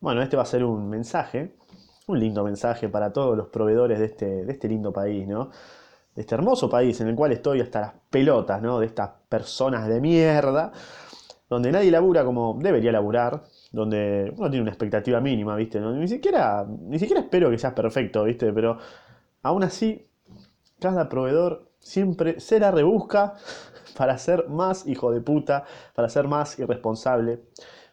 Bueno, este va a ser un mensaje, un lindo mensaje para todos los proveedores de este, de este lindo país, ¿no? De este hermoso país en el cual estoy hasta las pelotas, ¿no? De estas personas de mierda, donde nadie labura como debería laburar, donde uno tiene una expectativa mínima, ¿viste? Ni siquiera, ni siquiera espero que seas perfecto, ¿viste? Pero aún así, cada proveedor siempre se la rebusca para ser más hijo de puta, para ser más irresponsable,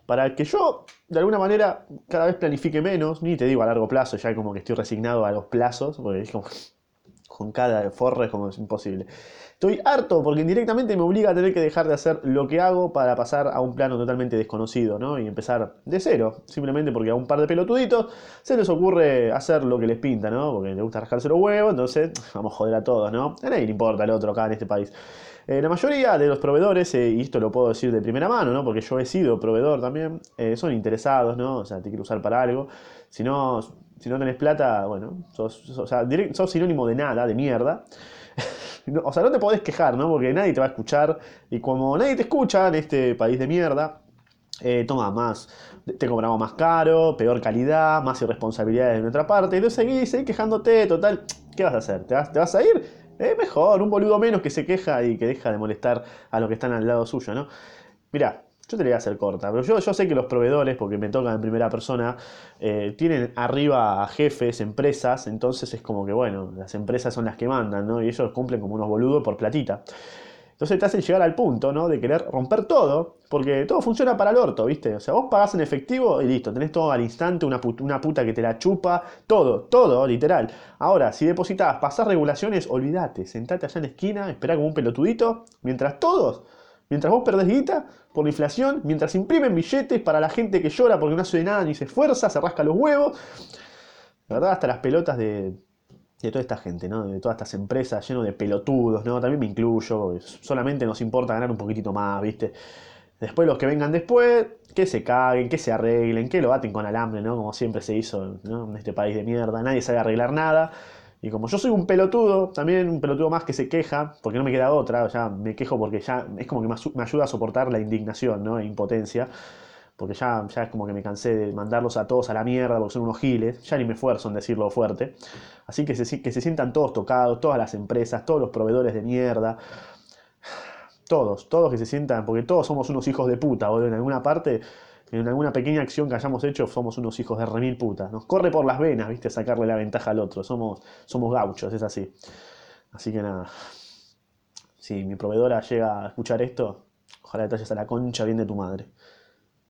para que yo, de alguna manera, cada vez planifique menos, ni te digo a largo plazo, ya como que estoy resignado a los plazos, porque es como, con cada forre es como es imposible. Estoy harto porque indirectamente me obliga a tener que dejar de hacer lo que hago para pasar a un plano totalmente desconocido, ¿no? Y empezar de cero, simplemente porque a un par de pelotuditos se les ocurre hacer lo que les pinta, ¿no? Porque les gusta rascarse los huevos, entonces vamos a joder a todos, ¿no? A nadie le importa el otro acá en este país. Eh, la mayoría de los proveedores, eh, y esto lo puedo decir de primera mano, ¿no? Porque yo he sido proveedor también, eh, son interesados, ¿no? O sea, te quiero usar para algo. Si no, si no tenés plata, bueno, sos, o sea, sos sinónimo de nada, de mierda. o sea, no te podés quejar, ¿no? Porque nadie te va a escuchar. Y como nadie te escucha en este país de mierda, toma más, te cobramos más caro, peor calidad, más irresponsabilidades de nuestra parte. Entonces seguís, seguís quejándote, total, ¿qué vas a hacer? ¿Te vas, te vas a ir? Es mejor, un boludo menos que se queja y que deja de molestar a los que están al lado suyo, ¿no? Mira, yo te la voy a hacer corta, pero yo, yo sé que los proveedores, porque me tocan en primera persona, eh, tienen arriba a jefes, empresas, entonces es como que, bueno, las empresas son las que mandan, ¿no? Y ellos cumplen como unos boludos por platita. Entonces te hacen llegar al punto, ¿no? De querer romper todo, porque todo funciona para el orto, ¿viste? O sea, vos pagás en efectivo y listo, tenés todo al instante, una puta, que te la chupa, todo, todo, literal. Ahora, si depositas, pasás regulaciones, olvídate, sentate allá en la esquina, esperá como un pelotudito, mientras todos Mientras vos perdés guita por la inflación, mientras imprimen billetes para la gente que llora porque no hace nada ni se esfuerza, se rasca los huevos. La verdad, hasta las pelotas de, toda esta gente, ¿no? De todas estas empresas lleno de pelotudos, ¿no? También me incluyo, solamente nos importa ganar un poquitito más, ¿viste? Después los que vengan después, que se caguen, que se arreglen, que lo baten con alambre, ¿no? Como siempre se hizo en este país de mierda. Nadie sabe arreglar nada. Y como yo soy un pelotudo, también un pelotudo más que se queja, porque no me queda otra, ya me quejo porque ya es como que me ayuda a soportar la indignación ¿no? e impotencia, porque ya, ya es como que me cansé de mandarlos a todos a la mierda porque son unos giles, ya ni me esfuerzo en decirlo fuerte. Así que se, que se sientan todos tocados, todas las empresas, todos los proveedores de mierda, todos, todos que se sientan, porque todos somos unos hijos de puta, boludo, en alguna parte en alguna pequeña acción que hayamos hecho somos unos hijos de remil puta. Nos corre por las venas, ¿viste? Sacarle la ventaja al otro. Somos, somos gauchos, es así. Así que nada. Si mi proveedora llega a escuchar esto, ojalá te a la concha bien de tu madre.